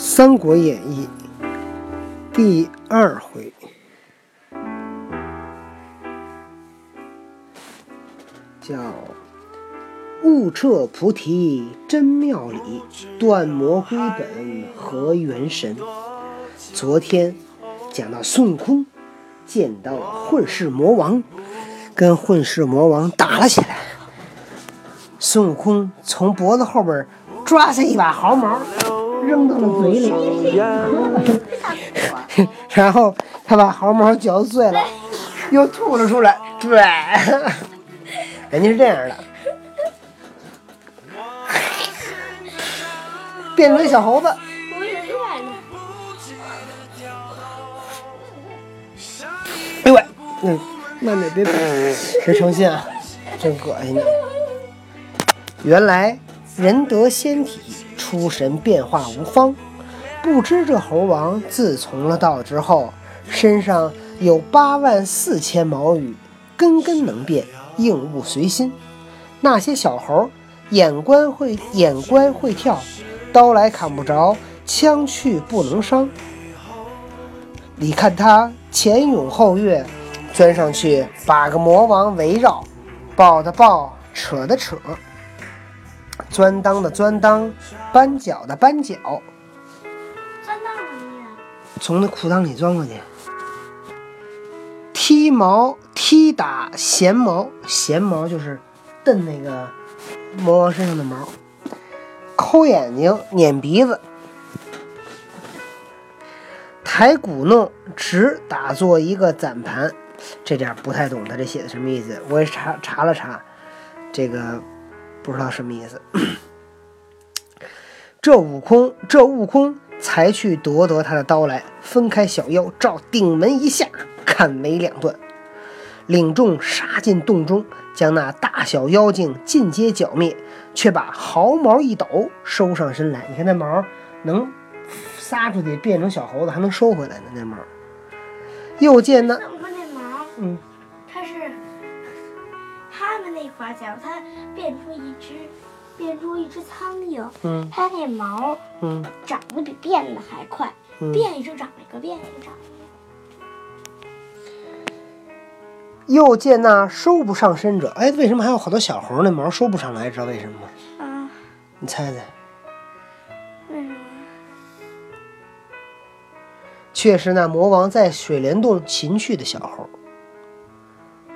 三国演义》第二回，叫“悟彻菩提真妙理，断魔归本合元神”。昨天讲到孙悟空见到了混世魔王，跟混世魔王打了起来。孙悟空从脖子后边抓下一把毫毛，扔到了嘴里，然后他把毫毛嚼碎了，又吐了出来。对，人家是这样的，变成小猴子。哎呦喂，嗯，慢点，别别成心啊，真恶心。原来人得仙体，出神变化无方。不知这猴王自从了道之后，身上有八万四千毛羽，根根能变，应物随心。那些小猴眼观会眼观会跳，刀来砍不着，枪去不能伤。你看他前涌后跃，钻上去把个魔王围绕，抱的抱，扯的扯。钻裆的钻裆，扳脚的扳脚，钻到哪里了？从那裤裆里钻过去。踢毛踢打闲毛，闲毛就是蹬那个魔王身上的毛。抠眼睛撵鼻子，抬骨弄直打做一个攒盘，这点不太懂他这写的什么意思。我也查查了查，这个。不知道什么意思。这悟空，这悟空才去夺得他的刀来，分开小妖，照顶门一下，砍为两段，领众杀进洞中，将那大小妖精尽皆剿灭，却把毫毛一抖，收上身来。你看那毛能撒出去变成小猴子，还能收回来呢。那毛。又见那，嗯，他们那块儿，假如它变出一只，变出一只苍蝇，嗯它那毛嗯长得比变的还快，嗯，变一只长一个，变一个长一个。又见那收不上身者，哎，为什么还有好多小猴那毛收不上来？知道为什么吗？啊，你猜猜？为什么？却是那魔王在水帘洞擒去的小猴，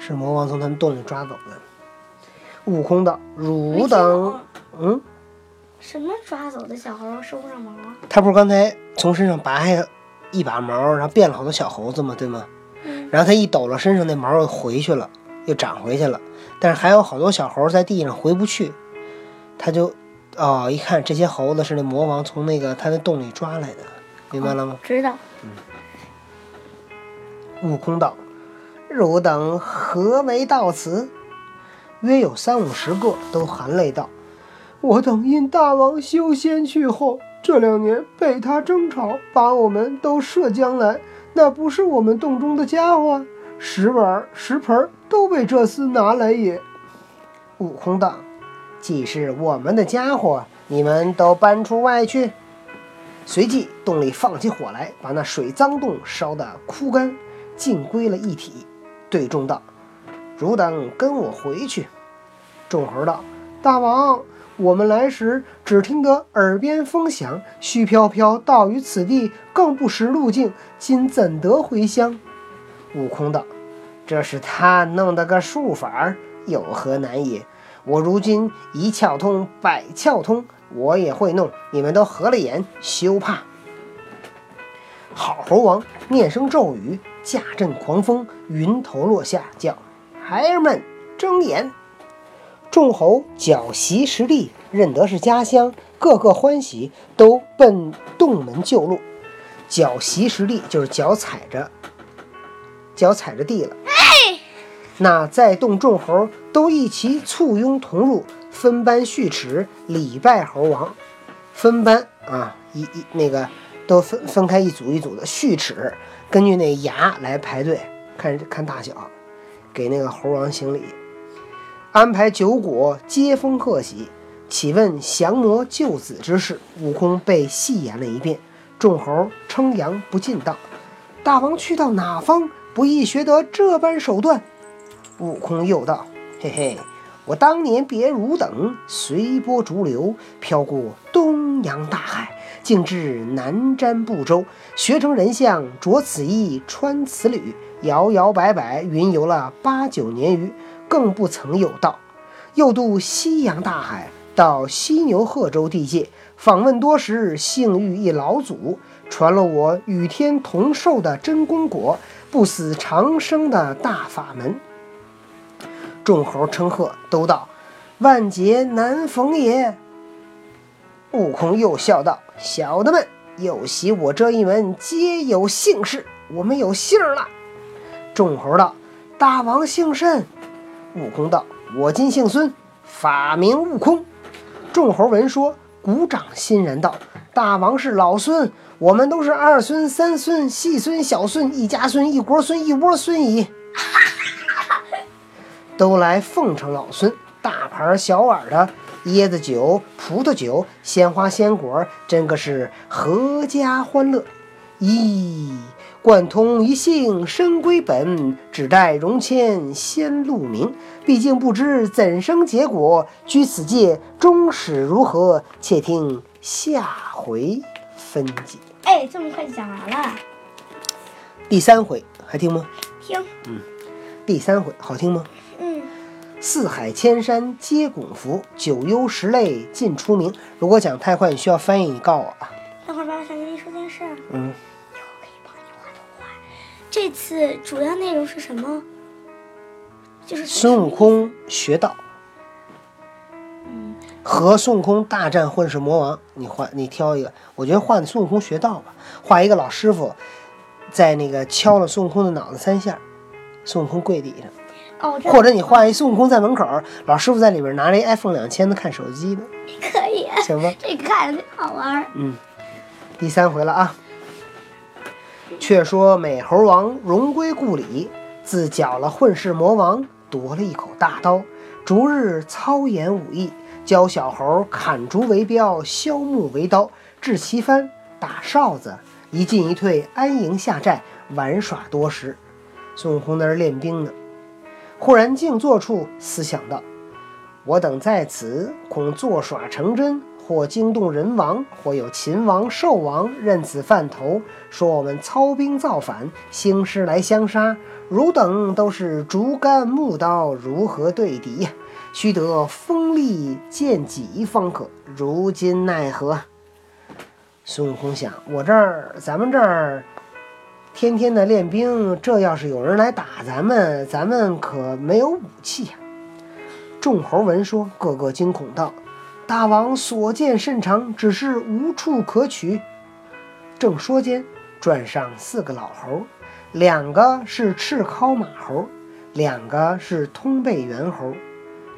是魔王从他们洞里抓走的。悟空道：“汝等，嗯，什么抓走的小猴收不上毛啊？他不是刚才从身上拔下一把毛，然后变了好多小猴子吗？对吗？嗯，然后他一抖了身上那毛又回去了，又长回去了，但是还有好多小猴在地上回不去，他就哦一看这些猴子是那魔王从那个他的洞里抓来的，明白了吗？知道。悟空道：“汝等何为到此？”约有三五十个，都含泪道：“我等因大王修仙去后，这两年被他争吵，把我们都射将来，那不是我们洞中的家伙，石碗、石盆都被这厮拿来也。”悟空道：“既是我们的家伙，你们都搬出外去。”随即洞里放起火来，把那水脏洞烧得枯干，尽归了一体。对众道：“汝等跟我回去。”众猴道：“大王，我们来时只听得耳边风响，虚飘飘到于此地，更不识路径，今怎得回乡？”悟空道：“这是他弄的个术法，有何难也？我如今一窍通，百窍通。”我也会弄，你们都合了眼，休怕。好猴王念声咒语，驾阵狂风，云头落下，叫孩儿们睁眼。众猴脚习实地，认得是家乡，个个欢喜，都奔洞门就路。脚习实地就是脚踩着，脚踩着地了。那在洞众猴都一齐簇拥同入。分班序齿，礼拜猴王。分班啊，一一那个都分分开一组一组的序齿，根据那牙来排队，看看大小，给那个猴王行礼。安排酒果，接风贺喜。启问降魔救子之事，悟空被细言了一遍。众猴称扬不尽道：“大王去到哪方，不易学得这般手段？”悟空又道：“嘿嘿，我当年别汝等，随波逐流，飘过东洋大海，竟至南瞻部洲，学成人相，着此衣，穿此履，摇摇摆摆，云游了八九年余，更不曾有道。又渡西洋大海，到犀牛贺州地界，访问多时，幸遇一老祖，传了我与天同寿的真功果，不死长生的大法门。”众猴称贺，都道：“万劫难逢也。”悟空又笑道：“小的们，有习我这一门，皆有姓氏，我们有姓了。”众猴道：“大王姓甚？”悟空道：“我今姓孙，法名悟空。”众猴闻说，鼓掌欣然道：“大王是老孙，我们都是二孙、三孙、细孙、小孙，一家孙，一国孙，一窝孙矣。”都来奉承老孙，大盘小碗的椰子酒、葡萄酒、鲜花鲜果，真个是阖家欢乐。咦，贯通一性深归本，只待荣迁先露名。毕竟不知怎生结果，居此界终始如何？且听下回分解。哎，这么快就讲完了？第三回还听吗？听。嗯，第三回好听吗？嗯。四海千山皆拱伏，九幽十类尽出名。如果讲太快，你需要翻译，你告我啊。等会儿吧，我想跟你说件事。嗯。这次主要内容是什么？就是孙悟空学道。嗯。和孙悟空大战混世魔王，你画，你挑一个。我觉得画孙悟空学道吧，画一个老师傅，在那个敲了孙悟空的脑袋三下，孙悟空跪地上。或者你画一孙悟空在门口，老师傅在里边拿着一 iPhone 两千的看手机呢，可以，行吧？这看着好玩。嗯，第三回了啊。却说美猴王荣归故里，自剿了混世魔王，夺了一口大刀，逐日操演武艺，教小猴砍竹为镖，削木为刀，制旗幡，打哨子，一进一退，安营下寨，玩耍多时。孙悟空那儿练兵呢。忽然静坐处，思想道：“我等在此，恐作耍成真，或惊动人王，或有秦王、寿王认此犯头，说我们操兵造反，兴师来相杀。汝等都是竹竿木刀，如何对敌？须得锋利剑戟方可。如今奈何？”孙悟空想：“我这儿，咱们这儿。”天天的练兵，这要是有人来打咱们，咱们可没有武器呀。众猴闻说，个个惊恐道：“大王所见甚长，只是无处可取。”正说间，转上四个老猴，两个是赤尻马猴，两个是通背猿猴。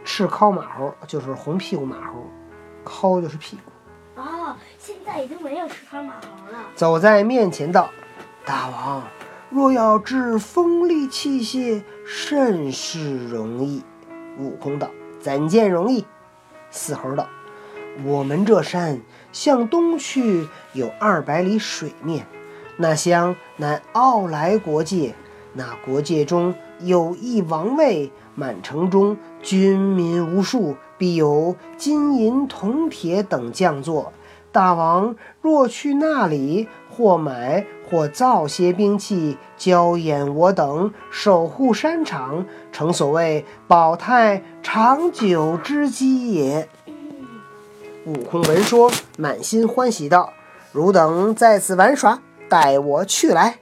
赤尻马猴就是红屁股马猴，尻就是屁股。哦，现在已经没有赤尻马猴了。走在面前道。大王，若要制锋利器械，甚是容易。悟空道：“怎见容易？”四猴道：“我们这山向东去有二百里水面，那乡乃傲来国界，那国界中有一王位，满城中军民无数，必有金银铜铁等将座。大王若去那里，或买。”或造些兵器，交演我等守护山场，成所谓保泰长久之基也。悟空闻说，满心欢喜道：“汝等在此玩耍，待我去来。”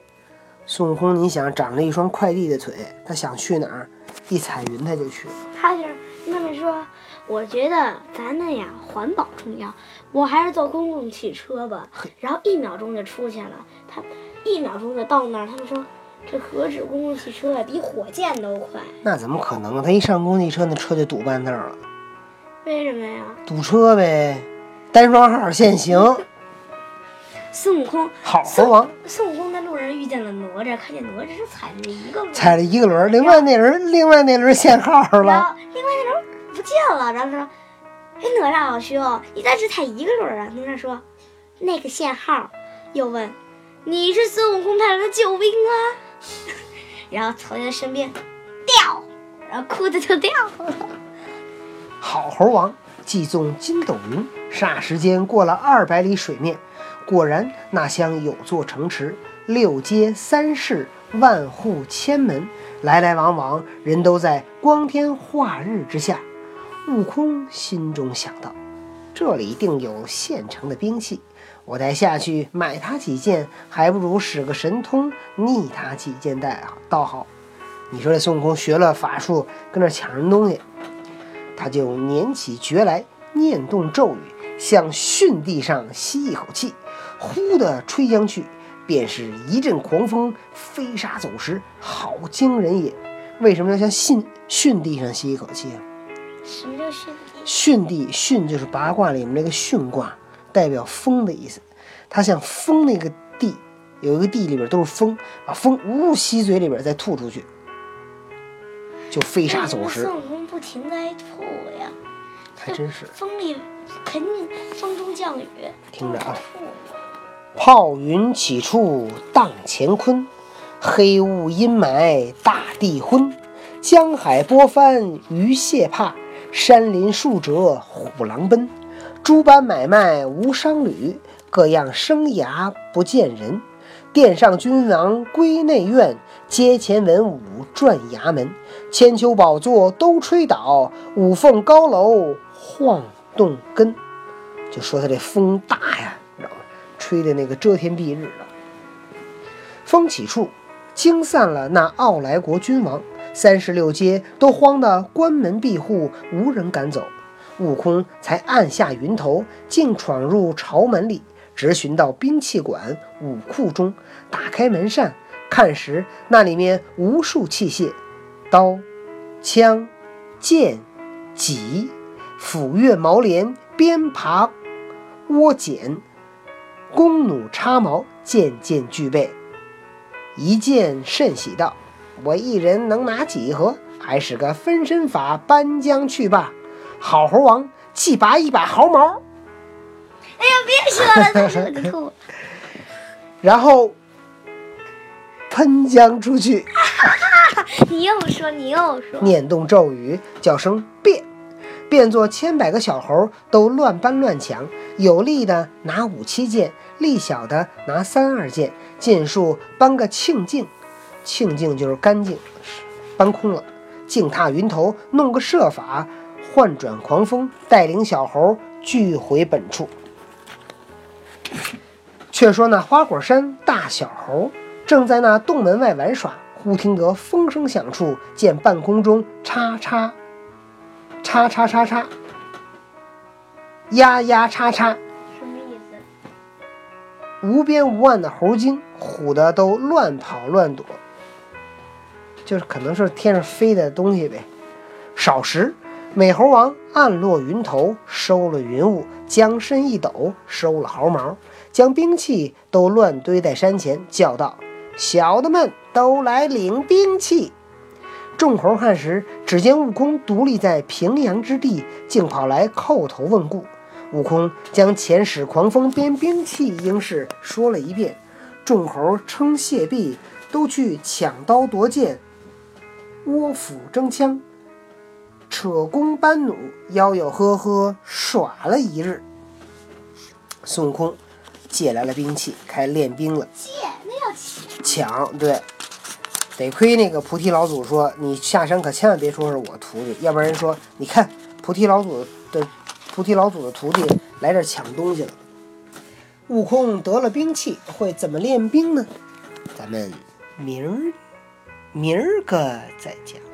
孙悟空，你想长了一双快递的腿，他想去哪儿，一踩云他就去了。他是那么说，我觉得咱们呀，环保重要，我还是坐公共汽车吧。然后一秒钟就出去了。他一秒钟就到那儿，他们说这何止公共汽车呀，比火箭都快。那怎么可能？他一上公共汽车，那车就堵半道了。为什么呀？堵车呗，单双号限行。孙悟空，好猴王。孙悟空在路上遇见了哪吒，看见哪吒是踩着一个轮，踩了一个轮，另外那轮，另外那轮限号了。另外那轮见了，然后他说：“哎，哪吒老兄，你咋只踩一个轮啊？”哪吒说：“那个限号。”又问：“你是孙悟空派来的救兵啊？” 然后从他身边掉，然后裤子就掉了。好猴王祭送筋斗云，霎时间过了二百里水面，果然那乡有座城池，六街三市，万户千门，来来往往，人都在光天化日之下。悟空心中想到，这里定有现成的兵器，我待下去买他几件，还不如使个神通逆他几件带倒好。你说这孙悟空学了法术，跟那抢人东西。他就捻起诀来，念动咒语，向巽地上吸一口气，呼的吹将去，便是一阵狂风，飞沙走石，好惊人也。为什么要向巽巽地上吸一口气啊？什么叫巽地？巽地巽就是八卦里面那个巽卦，代表风的意思。它像风那个地，有一个地里边都是风，把风呜吸嘴里边再吐出去，就飞沙走石。孙悟空不停在吐呀，还真是。风里肯定风中降雨。听着啊，炮云起处荡乾坤，黑雾阴霾大地昏，江海波翻鱼蟹怕，山林树折虎狼奔。诸般买卖无商旅，各样生涯不见人。殿上君王归内院，阶前文武转衙门。千秋宝座都吹倒，五凤高楼晃动根。就说他这风大呀，知道吗？吹的那个遮天蔽日的。风起处，惊散了那傲来国君王，三十六街都慌得关门闭户，无人敢走。悟空才按下云头，竟闯入朝门里，直寻到兵器馆武库中，打开门扇，看时那里面无数器械，刀、枪、剑、戟、斧钺、矛镰、鞭耙、倭锏、弓弩、叉矛，件件俱备。一见甚喜道：“我一人能拿几盒？还使个分身法，搬将去吧。”好猴王气拔一把毫毛，哎呀，别说了，再说个吐。然后喷将出去。你又说，你又说。念动咒语，叫声变，变作千百个小猴，都乱搬乱抢。有力的拿五七件，力小的拿三二件，尽数搬个清净。清净就是干净，搬空了。静踏云头，弄个设法。换转狂风，带领小猴聚回本处。却说那花果山大小猴正在那洞门外玩耍，忽听得风声响处，见半空中叉叉叉叉叉叉，呀呀叉叉，什么意思？无边无岸的猴精，唬得都乱跑乱躲，就是可能是天上飞的东西呗。少时。美猴王暗落云头，收了云雾，将身一抖，收了毫毛，将兵器都乱堆在山前，叫道：“小的们都来领兵器！”众猴看时，只见悟空独立在平阳之地，竟跑来叩头问故。悟空将前使狂风编兵器应事说了一遍，众猴称谢毕，都去抢刀夺剑，窝斧争枪。扯弓搬弩，吆吆喝喝耍了一日。孙悟空借来了兵器，开始练兵了。借那要抢？抢对，得亏那个菩提老祖说：“你下山可千万别说是我徒弟，要不然人说你看菩提老祖的菩提老祖的徒弟来这抢东西了。”悟空得了兵器，会怎么练兵呢？咱们明儿明儿个再讲。